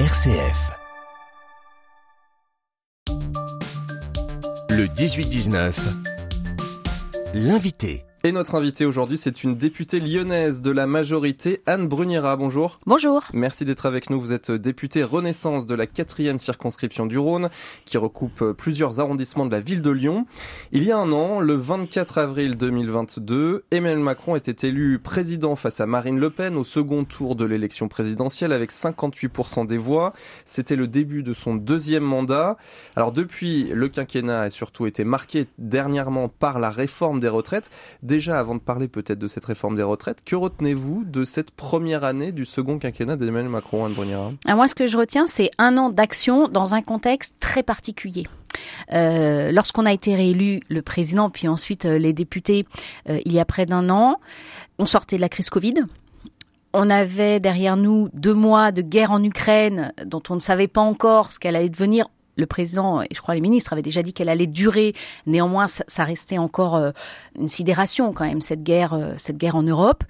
RCF. Le 18-19. L'invité. Et notre invité aujourd'hui, c'est une députée lyonnaise de la majorité, Anne Bruniera. Bonjour. Bonjour. Merci d'être avec nous. Vous êtes députée Renaissance de la quatrième circonscription du Rhône, qui recoupe plusieurs arrondissements de la ville de Lyon. Il y a un an, le 24 avril 2022, Emmanuel Macron était élu président face à Marine Le Pen au second tour de l'élection présidentielle avec 58% des voix. C'était le début de son deuxième mandat. Alors depuis, le quinquennat a surtout été marqué dernièrement par la réforme des retraites déjà, avant de parler peut-être de cette réforme des retraites, que retenez-vous de cette première année du second quinquennat d'Emmanuel Macron, Anne Bruniera ah, Moi, ce que je retiens, c'est un an d'action dans un contexte très particulier. Euh, lorsqu'on a été réélu, le président, puis ensuite euh, les députés, euh, il y a près d'un an, on sortait de la crise Covid. On avait derrière nous deux mois de guerre en Ukraine dont on ne savait pas encore ce qu'elle allait devenir le président et je crois les ministres avaient déjà dit qu'elle allait durer. Néanmoins, ça, restait encore euh, une sidération quand même cette guerre, euh, cette guerre en Europe.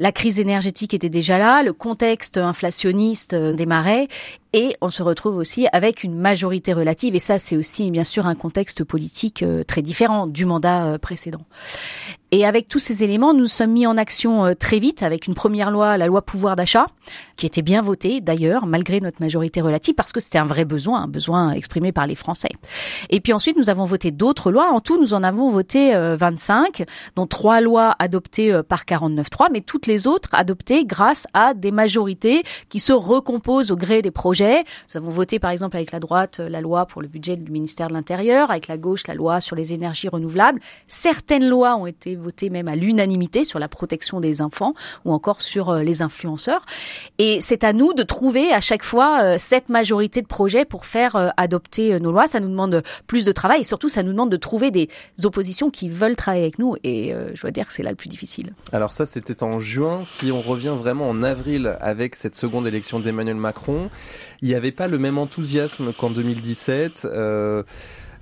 La crise énergétique était déjà là, le contexte inflationniste euh, démarrait et on se retrouve aussi avec une majorité relative et ça c'est aussi bien sûr un contexte politique très différent du mandat précédent. Et avec tous ces éléments, nous sommes mis en action euh, très vite avec une première loi, la loi pouvoir d'achat, qui était bien votée d'ailleurs, malgré notre majorité relative, parce que c'était un vrai besoin, un besoin exprimé par les Français. Et puis ensuite, nous avons voté d'autres lois. En tout, nous en avons voté 25, euh, dont trois lois adoptées euh, par 49.3, mais toutes les autres adoptées grâce à des majorités qui se recomposent au gré des projets. Nous avons voté par exemple avec la droite la loi pour le budget du ministère de l'Intérieur, avec la gauche la loi sur les énergies renouvelables. Certaines lois ont été voté même à l'unanimité sur la protection des enfants ou encore sur euh, les influenceurs. Et c'est à nous de trouver à chaque fois euh, cette majorité de projets pour faire euh, adopter nos lois. Ça nous demande plus de travail et surtout ça nous demande de trouver des oppositions qui veulent travailler avec nous. Et je dois dire que c'est là le plus difficile. Alors ça, c'était en juin. Si on revient vraiment en avril avec cette seconde élection d'Emmanuel Macron, il n'y avait pas le même enthousiasme qu'en 2017. Euh,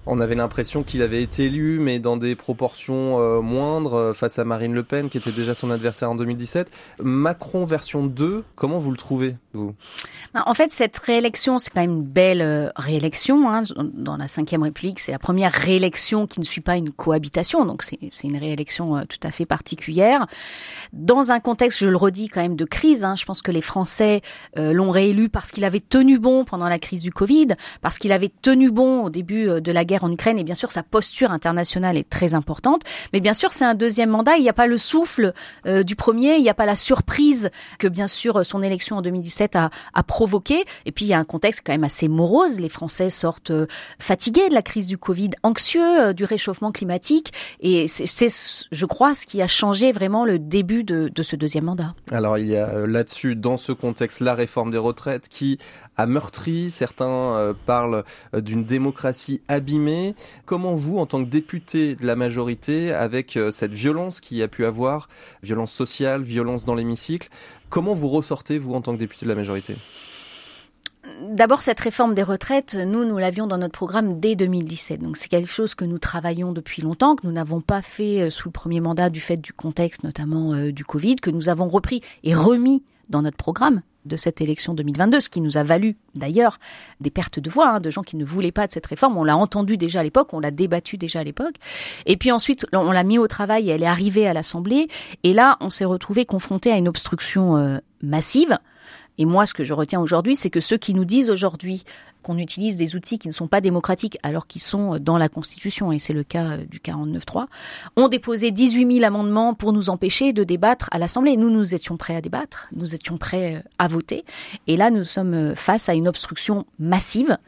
on avait l'impression qu'il avait été élu, mais dans des proportions euh, moindres, euh, face à Marine Le Pen, qui était déjà son adversaire en 2017. Macron version 2, comment vous le trouvez, vous? Ben, En fait, cette réélection, c'est quand même une belle euh, réélection. Hein. Dans la Ve République, c'est la première réélection qui ne suit pas une cohabitation, donc c'est une réélection tout à fait particulière. Dans un contexte, je le redis, quand même de crise, hein. je pense que les Français l'ont réélu parce qu'il avait tenu bon pendant la crise du Covid, parce qu'il avait tenu bon au début de la guerre en Ukraine et bien sûr sa posture internationale est très importante. Mais bien sûr, c'est un deuxième mandat. Il n'y a pas le souffle euh, du premier, il n'y a pas la surprise que bien sûr son élection en 2017 a, a provoqué. Et puis il y a un contexte quand même assez morose. Les Français sortent euh, fatigués de la crise du Covid, anxieux euh, du réchauffement climatique. Et c'est, je crois, ce qui a changé vraiment le début de, de ce deuxième mandat. Alors il y a là-dessus, dans ce contexte, la réforme des retraites qui a meurtri. Certains parlent d'une démocratie abîmée Comment vous, en tant que député de la majorité, avec euh, cette violence qu'il y a pu avoir, violence sociale, violence dans l'hémicycle, comment vous ressortez, vous, en tant que député de la majorité? D'abord, cette réforme des retraites, nous, nous l'avions dans notre programme dès 2017. Donc, c'est quelque chose que nous travaillons depuis longtemps, que nous n'avons pas fait euh, sous le premier mandat du fait du contexte, notamment euh, du Covid, que nous avons repris et remis dans notre programme de cette élection 2022, ce qui nous a valu d'ailleurs des pertes de voix, hein, de gens qui ne voulaient pas de cette réforme. On l'a entendu déjà à l'époque, on l'a débattu déjà à l'époque. Et puis ensuite, on l'a mis au travail et elle est arrivée à l'Assemblée. Et là, on s'est retrouvé confronté à une obstruction euh, massive. Et moi, ce que je retiens aujourd'hui, c'est que ceux qui nous disent aujourd'hui qu'on utilise des outils qui ne sont pas démocratiques alors qu'ils sont dans la Constitution, et c'est le cas du 49.3, ont déposé 18 000 amendements pour nous empêcher de débattre à l'Assemblée. Nous, nous étions prêts à débattre, nous étions prêts à voter, et là, nous sommes face à une obstruction massive.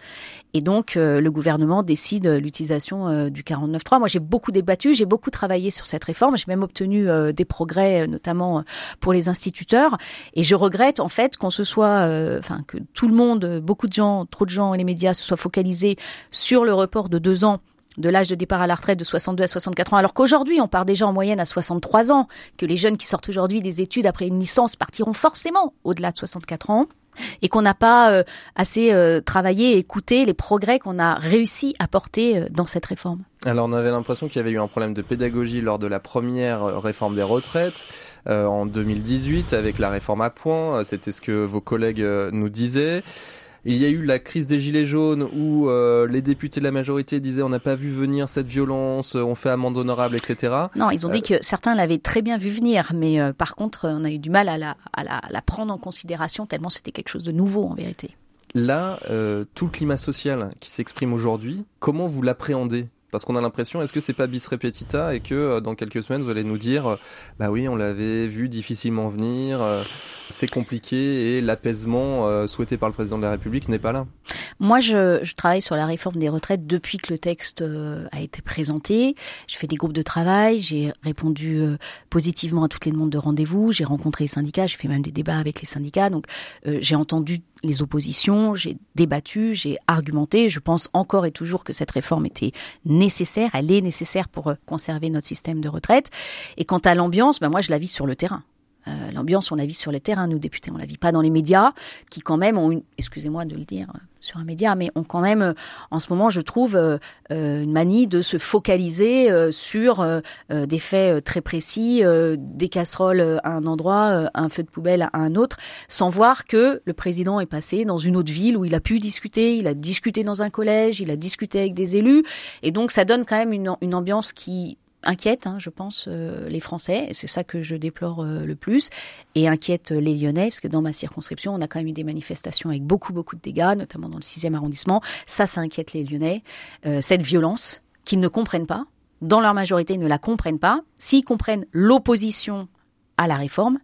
Et donc, euh, le gouvernement décide l'utilisation euh, du 49.3. Moi, j'ai beaucoup débattu, j'ai beaucoup travaillé sur cette réforme. J'ai même obtenu euh, des progrès, notamment pour les instituteurs. Et je regrette, en fait, qu'on se soit, enfin, que tout le monde, beaucoup de gens, trop de gens et les médias se soient focalisés sur le report de deux ans de l'âge de départ à la retraite de 62 à 64 ans, alors qu'aujourd'hui on part déjà en moyenne à 63 ans, que les jeunes qui sortent aujourd'hui des études après une licence partiront forcément au-delà de 64 ans et qu'on n'a pas euh, assez euh, travaillé et écouté les progrès qu'on a réussi à porter euh, dans cette réforme. Alors on avait l'impression qu'il y avait eu un problème de pédagogie lors de la première réforme des retraites en 2018 avec la réforme à points. C'était ce que vos collègues nous disaient. Il y a eu la crise des gilets jaunes où euh, les députés de la majorité disaient on n'a pas vu venir cette violence, on fait amende honorable, etc. Non, ils ont dit que certains l'avaient très bien vu venir, mais par contre on a eu du mal à la, à la, à la prendre en considération tellement c'était quelque chose de nouveau en vérité. Là, tout le climat social qui s'exprime aujourd'hui, comment vous l'appréhendez? Parce qu'on a l'impression, est-ce que c'est pas bis repetita et que euh, dans quelques semaines vous allez nous dire, euh, bah oui, on l'avait vu difficilement venir, euh, c'est compliqué et l'apaisement souhaité par le président de la République n'est pas là? Moi, je, je, travaille sur la réforme des retraites depuis que le texte a été présenté. Je fais des groupes de travail, j'ai répondu positivement à toutes les demandes de rendez-vous, j'ai rencontré les syndicats, j'ai fait même des débats avec les syndicats, donc j'ai entendu les oppositions, j'ai débattu, j'ai argumenté. Je pense encore et toujours que cette réforme était nécessaire, elle est nécessaire pour euh, conserver notre système de retraite. Et quant à l'ambiance, ben moi je la vis sur le terrain. Euh, l'ambiance, on la vit sur le terrain, nous députés, on la vit pas dans les médias, qui quand même ont une, excusez-moi de le dire euh, sur un média, mais ont quand même, en ce moment, je trouve, une manie de se focaliser sur des faits très précis, des casseroles à un endroit, un feu de poubelle à un autre, sans voir que le président est passé dans une autre ville où il a pu discuter, il a discuté dans un collège, il a discuté avec des élus, et donc ça donne quand même une ambiance qui inquiète, hein, je pense, euh, les Français. C'est ça que je déplore euh, le plus. Et inquiète les Lyonnais, parce que dans ma circonscription, on a quand même eu des manifestations avec beaucoup, beaucoup de dégâts, notamment dans le 6e arrondissement. Ça, ça inquiète les Lyonnais. Euh, cette violence qu'ils ne comprennent pas, dans leur majorité, ne la comprennent pas. S'ils comprennent l'opposition à la réforme,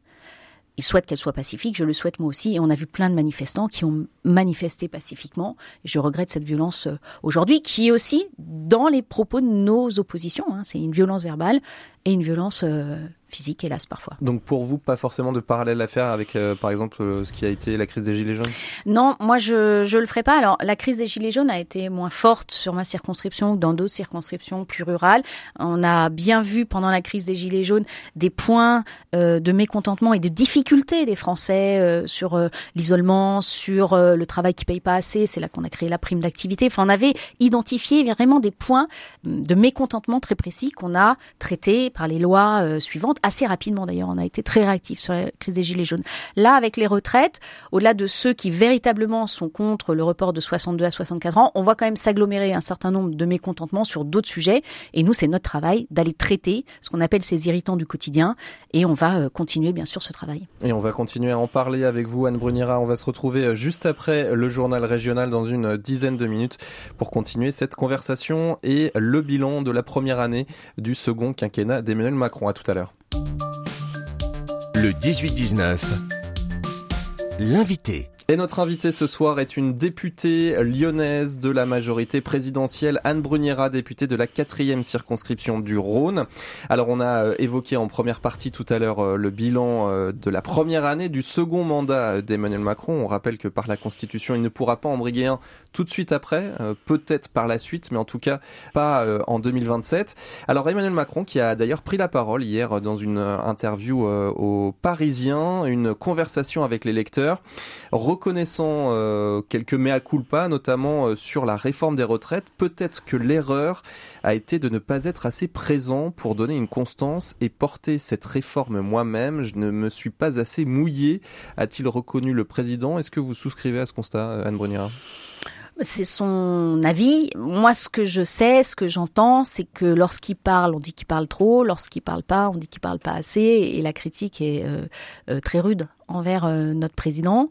ils souhaitent qu'elle soit pacifique, je le souhaite moi aussi, et on a vu plein de manifestants qui ont manifesté pacifiquement. Je regrette cette violence euh, aujourd'hui, qui est aussi dans les propos de nos oppositions. Hein. C'est une violence verbale et une violence euh, physique, hélas, parfois. Donc pour vous, pas forcément de parallèle à faire avec, euh, par exemple, euh, ce qui a été la crise des Gilets jaunes? Non, moi je je le ferai pas. Alors la crise des Gilets jaunes a été moins forte sur ma circonscription que dans d'autres circonscriptions plus rurales. On a bien vu pendant la crise des Gilets jaunes des points de mécontentement et de difficultés des Français sur l'isolement, sur le travail qui paye pas assez. C'est là qu'on a créé la prime d'activité. Enfin, on avait identifié vraiment des points de mécontentement très précis qu'on a traités par les lois euh, suivantes, assez rapidement d'ailleurs, on a été très réactif sur la crise des Gilets jaunes. Là, avec les retraites, au-delà de ceux qui véritablement sont contre le report de 62 à 64 ans, on voit quand même s'agglomérer un certain nombre de mécontentements sur d'autres sujets. Et nous, c'est notre travail d'aller traiter ce qu'on appelle ces irritants du quotidien. Et on va euh, continuer, bien sûr, ce travail. Et on va continuer à en parler avec vous, Anne Brunira. On va se retrouver euh, juste après le journal régional dans une dizaine de minutes pour continuer cette conversation et le bilan de la première année du second quinquennat d'Emmanuel Macron. À tout à l'heure. Le 18-19, l'invité. Et notre invitée ce soir est une députée lyonnaise de la majorité présidentielle, Anne Bruniera, députée de la quatrième circonscription du Rhône. Alors on a euh, évoqué en première partie tout à l'heure euh, le bilan euh, de la première année du second mandat d'Emmanuel Macron. On rappelle que par la Constitution, il ne pourra pas en briguer un tout de suite après, peut-être par la suite, mais en tout cas pas en 2027. Alors Emmanuel Macron qui a d'ailleurs pris la parole hier dans une interview aux Parisiens, une conversation avec les lecteurs reconnaissant euh, quelques mea culpa, notamment euh, sur la réforme des retraites, peut-être que l'erreur a été de ne pas être assez présent pour donner une constance et porter cette réforme moi-même. Je ne me suis pas assez mouillé, a-t-il reconnu le président. Est-ce que vous souscrivez à ce constat, euh, Anne Bruniera c'est son avis. Moi, ce que je sais, ce que j'entends, c'est que lorsqu'il parle, on dit qu'il parle trop. Lorsqu'il parle pas, on dit qu'il parle pas assez. Et la critique est très rude envers notre président.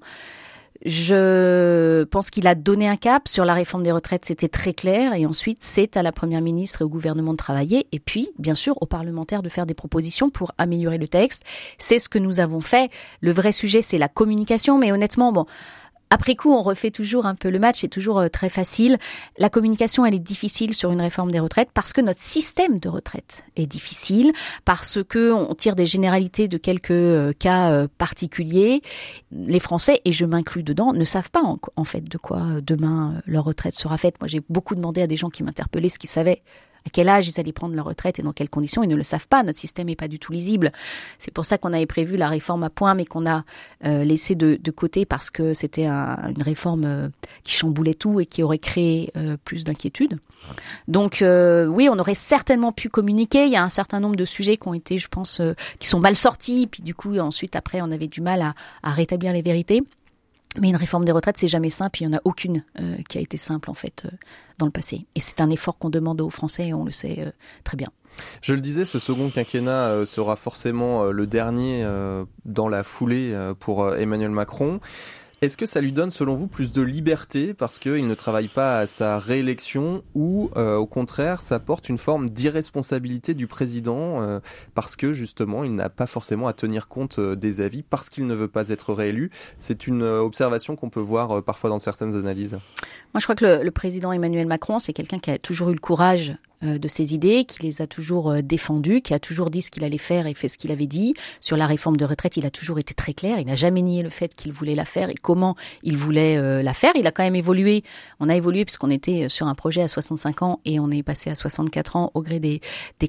Je pense qu'il a donné un cap sur la réforme des retraites, c'était très clair. Et ensuite, c'est à la Première ministre et au gouvernement de travailler. Et puis, bien sûr, aux parlementaires de faire des propositions pour améliorer le texte. C'est ce que nous avons fait. Le vrai sujet, c'est la communication. Mais honnêtement, bon, après coup, on refait toujours un peu le match, c'est toujours euh, très facile. La communication, elle est difficile sur une réforme des retraites parce que notre système de retraite est difficile, parce que on tire des généralités de quelques euh, cas euh, particuliers. Les Français, et je m'inclus dedans, ne savent pas en, fait de quoi demain leur retraite sera faite. Moi, j'ai beaucoup demandé à des gens qui m'interpellaient ce qu'ils savaient à quel âge ils allaient prendre leur retraite et dans quelles conditions. Ils ne le savent pas. Notre système n'est pas du tout lisible. C'est pour ça qu'on avait prévu la réforme à point, mais qu'on a euh, laissé de, côté parce que c'était un, une réforme euh, qui chamboulait tout et qui aurait créé euh, plus d'inquiétudes. Donc oui, on aurait certainement pu communiquer. Il y a un certain nombre de sujets qui ont été, je pense, qui sont mal sortis. Puis du coup, ensuite, après, on avait du mal à, à rétablir les vérités. Mais une réforme des retraites, c'est jamais simple. Il n'y en a aucune euh, qui a été simple, en fait, euh, dans le passé. Et c'est un effort qu'on demande aux Français, et on le sait euh, très bien. Je le disais, ce second quinquennat sera forcément le dernier dans la foulée pour Emmanuel Macron. Est-ce que ça lui donne, selon vous, plus de liberté parce qu'il ne travaille pas à sa réélection ou, euh, au contraire, ça porte une forme d'irresponsabilité du président euh, parce que, justement, il n'a pas forcément à tenir compte euh, des avis parce qu'il ne veut pas être réélu? C'est une observation qu'on peut voir parfois dans certaines analyses. Moi, je crois que le, président Emmanuel Macron, c'est quelqu'un qui a toujours eu le courage de ses idées, qui les a toujours euh, défendues, qui a toujours dit ce qu'il allait faire et fait ce qu'il avait dit. Sur la réforme de retraite, il a toujours été très clair. Il n'a jamais nié le fait qu'il voulait la faire et comment il voulait euh, la faire. Il a quand même évolué. On a évolué puisqu'on était sur un projet à 65 ans et on est passé à 64 ans au gré des,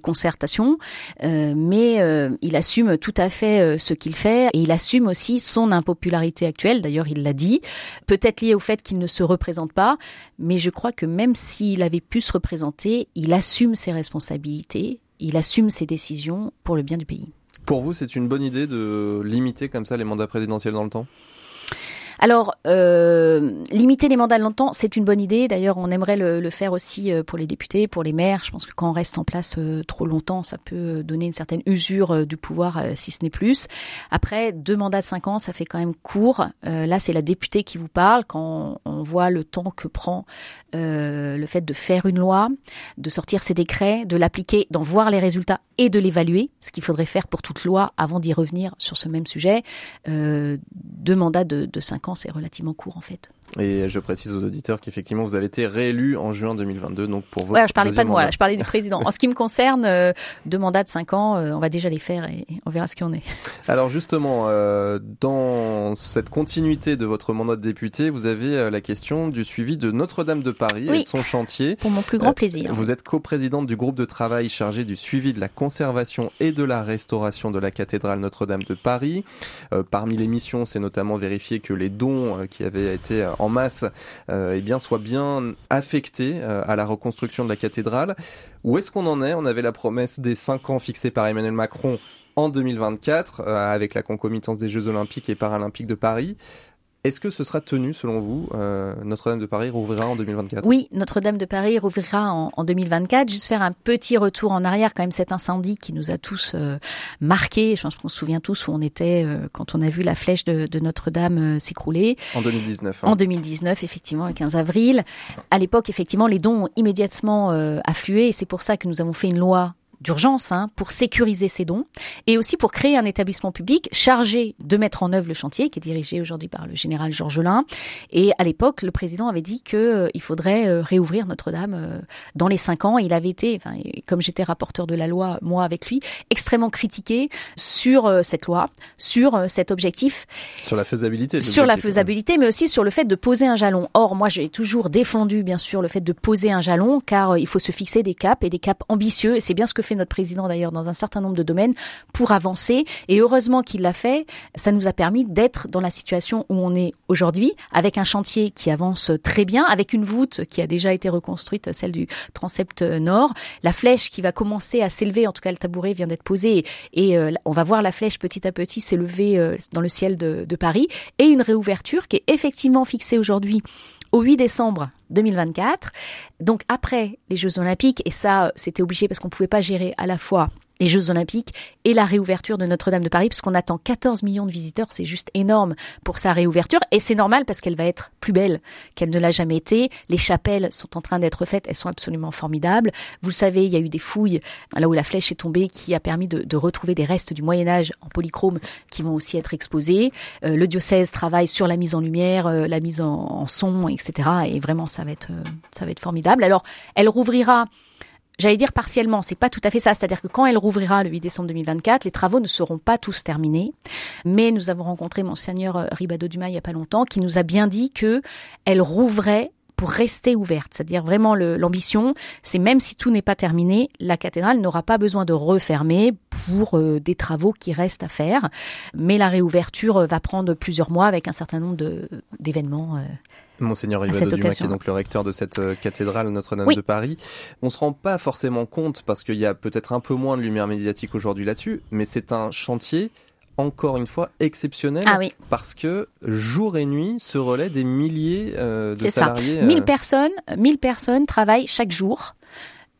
concertations. Euh, mais euh, il assume tout à fait ce qu'il fait et il assume aussi son impopularité actuelle. D'ailleurs, il l'a dit. Peut-être lié au fait qu'il ne se représente pas, mais je crois que même s'il avait pu se représenter, il a assume ses responsabilités, il assume ses décisions pour le bien du pays. Pour vous, c'est une bonne idée de limiter comme ça les mandats présidentiels dans le temps? Alors, euh, limiter les mandats longtemps, c'est une bonne idée. D'ailleurs, on aimerait le, faire aussi euh, pour les députés, pour les maires. Je pense que quand on reste en place euh, trop longtemps, ça peut donner une certaine usure du pouvoir, si ce n'est plus. Après, deux mandats de cinq ans, ça fait quand même court. Là, c'est la députée qui vous parle. Quand on voit le temps que prend le fait de faire une loi, de sortir ses décrets, de l'appliquer, d'en voir les résultats et de l'évaluer, ce qu'il faudrait faire pour toute loi avant d'y revenir sur ce même sujet. deux mandats de, de cinq c'est relativement court en fait. Et je précise aux auditeurs qu'effectivement, vous avez été réélu en juin 2022, donc pour votre ouais, je parlais pas de moi, je parlais du président. en ce qui me concerne, euh, deux mandats de cinq ans, euh, on va déjà les faire et on verra ce qu'il en est. Alors justement, euh, dans cette continuité de votre mandat de député, vous avez la question du suivi de Notre-Dame de Paris oui. et son chantier. Pour mon plus grand plaisir. Vous êtes coprésidente du groupe de travail chargé du suivi de la conservation et de la restauration de la cathédrale Notre-Dame de Paris. Parmi les missions, c'est notamment vérifier que les dons qui avaient été en masse euh, eh bien, soient bien euh, à la reconstruction de la cathédrale. Où est-ce qu'on en est? On avait la promesse des 5 ans fixés par Emmanuel Macron en 2024 euh, avec la concomitance des Jeux olympiques et paralympiques de Paris. Est-ce que ce sera tenu selon vous euh, Notre-Dame de Paris rouvrira en 2024 Oui, Notre-Dame de Paris rouvrira en, en, 2024. Juste faire un petit retour en arrière, quand même cet incendie qui nous a tous euh, marqués. Je pense qu'on se souvient tous où on était euh, quand on a vu la flèche de, de Notre-Dame euh, s'écrouler. En 2019. Hein. En 2019, effectivement, le 15 avril. À l'époque, effectivement, les dons ont immédiatement afflué et c'est pour ça que nous avons fait une loi d'urgence hein, pour sécuriser ces dons et aussi pour créer un établissement public chargé de mettre en œuvre le chantier qui est dirigé aujourd'hui par le général Georges Lin. Et à l'époque, le président avait dit que euh, il faudrait euh, réouvrir Notre-Dame euh, dans les cinq ans. Il avait été, enfin, comme j'étais rapporteur de la loi, moi avec lui, extrêmement critiqué sur euh, cette loi, sur cet objectif, sur la faisabilité, sur la faisabilité, mais aussi sur le fait de poser un jalon. Or, moi, j'ai toujours défendu, bien sûr, le fait de poser un jalon, car il faut se fixer des caps et des caps ambitieux. Et c'est bien ce que fait notre président d'ailleurs dans un certain nombre de domaines pour avancer. Et heureusement qu'il l'a fait. Ça nous a permis d'être dans la situation où on est aujourd'hui, avec un chantier qui avance très bien, avec une voûte qui a déjà été reconstruite, celle du transept nord, la flèche qui va commencer à s'élever. En tout cas, le tabouret vient d'être posé et euh, on va voir la flèche petit à petit s'élever euh, dans le ciel de, de Paris et une réouverture qui est effectivement fixée aujourd'hui au 8 décembre 2024. Donc après les Jeux Olympiques, et ça c'était obligé parce qu'on ne pouvait pas gérer à la fois les Jeux Olympiques et la réouverture de Notre-Dame de Paris, puisqu'on attend 14 millions de visiteurs, c'est juste énorme pour sa réouverture, et c'est normal parce qu'elle va être plus belle qu'elle ne l'a jamais été. Les chapelles sont en train d'être faites, elles sont absolument formidables. Vous le savez, il y a eu des fouilles là où la flèche est tombée, qui a permis de, de retrouver des restes du Moyen Âge en polychrome qui vont aussi être exposés. Euh, le diocèse travaille sur la mise en lumière, euh, la mise en, en, son, etc. Et vraiment, ça va être, euh, ça va être formidable. Alors, elle rouvrira J'allais dire partiellement, c'est pas tout à fait ça. C'est-à-dire que quand elle rouvrira le 8 décembre 2024, les travaux ne seront pas tous terminés. Mais nous avons rencontré Monseigneur Ribado Dumas il y a pas longtemps, qui nous a bien dit que elle rouvrait pour rester ouverte. C'est-à-dire vraiment l'ambition, c'est même si tout n'est pas terminé, la cathédrale n'aura pas besoin de refermer pour euh, des travaux qui restent à faire. Mais la réouverture va prendre plusieurs mois avec un certain nombre d'événements. Monseigneur Yves Dumas, qui est donc le recteur de cette euh, cathédrale Notre-Dame de Paris. On se rend pas forcément compte parce qu'il y a peut-être un peu moins de lumière médiatique aujourd'hui là-dessus, mais c'est un chantier encore une fois exceptionnel ah parce que jour et nuit se relaient des milliers euh, de salariés. Ça. 1000 euh, personnes, 1000 personnes travaillent chaque jour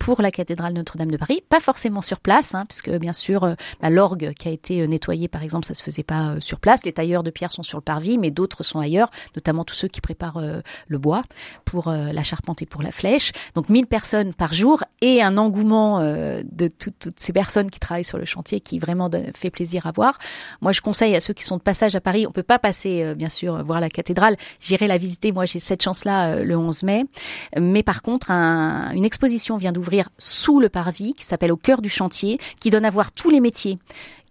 pour la cathédrale Notre-Dame de Paris, pas forcément sur place, hein, puisque bien sûr euh, bah, l'orgue qui a été euh, nettoyée par exemple, ça se faisait pas euh, sur place. Les tailleurs de pierre sont sur le parvis, mais d'autres sont ailleurs, notamment tous ceux qui préparent le bois pour la charpente et pour la flèche. Donc 1000 personnes par jour et un engouement de toutes ces personnes qui travaillent sur le chantier qui vraiment fait plaisir à voir. Moi, je conseille à ceux qui sont de passage à Paris, on peut pas passer bien sûr voir la cathédrale, j'irai la visiter. Moi, j'ai cette chance-là le 11 mai, mais par contre, un, une exposition vient d'ouvrir sous le parvis qui s'appelle Au cœur du chantier, qui donne à voir tous les métiers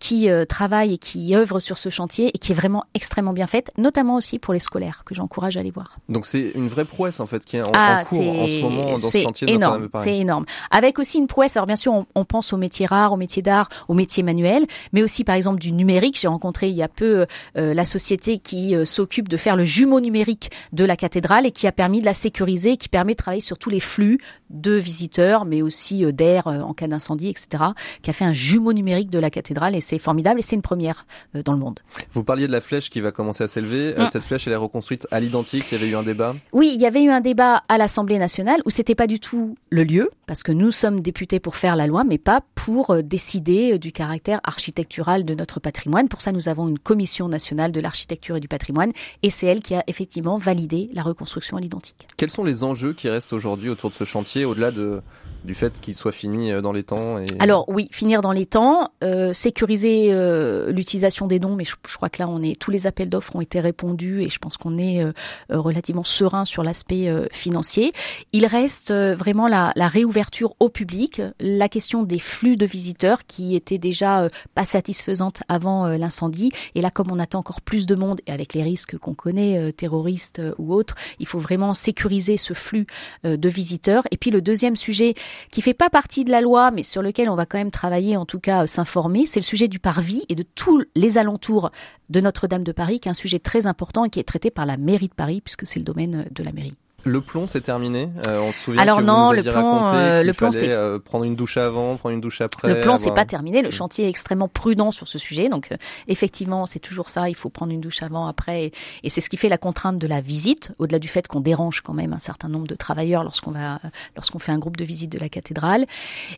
qui euh, travaille et qui œuvre sur ce chantier et qui est vraiment extrêmement bien faite, notamment aussi pour les scolaires que j'encourage à aller voir. Donc c'est une vraie prouesse en fait qui est en, ah, cours en ce moment dans ce chantier de énorme, C'est énorme. Avec aussi une prouesse. Alors bien sûr, on, on pense aux métiers rares, aux métiers d'art, aux métiers manuels, mais aussi par exemple du numérique. J'ai rencontré il y a peu euh, la société qui euh, s'occupe de faire le jumeau numérique de la cathédrale et qui a permis de la sécuriser, qui permet de travailler sur tous les flux de visiteurs, mais aussi d'air en cas d'incendie, etc. Qui a fait un jumeau numérique de la cathédrale et c'est formidable et c'est une première euh, dans le monde. Vous parliez de la flèche qui va commencer à s'élever. Euh, mm. Cette flèche, elle est reconstruite à l'identique. Il y avait eu un débat. Oui, il y avait eu un débat à l'Assemblée nationale où c'était pas du tout le lieu, parce que nous sommes députés pour faire la loi, mais pas pour euh, décider du caractère architectural de notre patrimoine. Pour ça, nous avons une commission nationale de l'architecture et du patrimoine, et c'est elle qui a effectivement validé la reconstruction à l'identique. Quels sont les enjeux qui restent aujourd'hui autour de ce chantier, au-delà de du fait qu'il soit fini dans les temps et... Alors oui, finir dans les temps, euh, sécuriser euh, l'utilisation des dons, mais je, crois que là on est tous les appels d'offres ont été répondus et je pense qu'on est relativement serein sur l'aspect financier. Il reste vraiment la, la, réouverture au public, la question des flux de visiteurs qui étaient déjà pas satisfaisantes avant l'incendie et là comme on attend encore plus de monde et avec les risques qu'on connaît terroristes ou autres, il faut vraiment sécuriser ce flux de visiteurs. Et puis le deuxième sujet qui fait pas partie de la loi, mais sur lequel on va quand même travailler, en tout cas euh, s'informer, c'est le sujet du parvis et de tous les alentours de Notre-Dame de Paris, qui est un sujet très important et qui est traité par la mairie de Paris, puisque c'est le domaine de la mairie. Le plomb, c'est terminé. Euh, on se souvient Alors que non, vous nous le plomb, euh, le plomb, c'est euh, prendre une douche avant, prendre une douche après. Le plomb, c'est pas terminé. Le chantier est extrêmement prudent sur ce sujet. Donc, euh, effectivement, c'est toujours ça. Il faut prendre une douche avant, après, et, c'est ce qui fait la contrainte de la visite, au-delà du fait qu'on dérange quand même un certain nombre de travailleurs lorsqu'on va, lorsqu'on fait un groupe de visite de la cathédrale.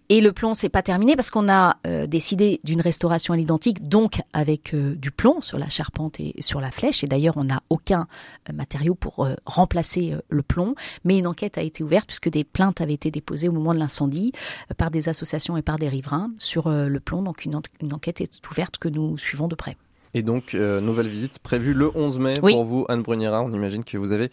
Et le plomb, c'est pas terminé parce qu'on a décidé d'une restauration à l'identique, donc avec du plomb sur la charpente et sur la flèche. Et d'ailleurs, on n'a aucun matériau pour remplacer le plomb, mais une enquête a été ouverte puisque des plaintes avaient été déposées au moment de l'incendie euh, par des associations et par des riverains sur euh, le plomb. Donc une, enquête est ouverte que nous suivons de près. Et donc, euh, nouvelle visite prévue le 11 mai pour vous, Anne Bruniera. On imagine que vous avez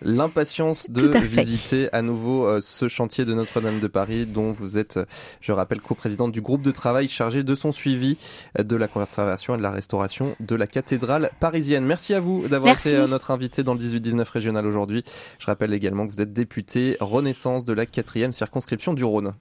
l'impatience de visiter à nouveau ce chantier de Notre-Dame de Paris, dont vous êtes, je rappelle, coprésidente du groupe de travail chargé de son suivi de la conservation et de la restauration de la cathédrale parisienne. Merci à vous d'avoir été notre invité dans le 18-19 régional aujourd'hui. Je rappelle également que vous êtes député Renaissance de la quatrième circonscription du Rhône.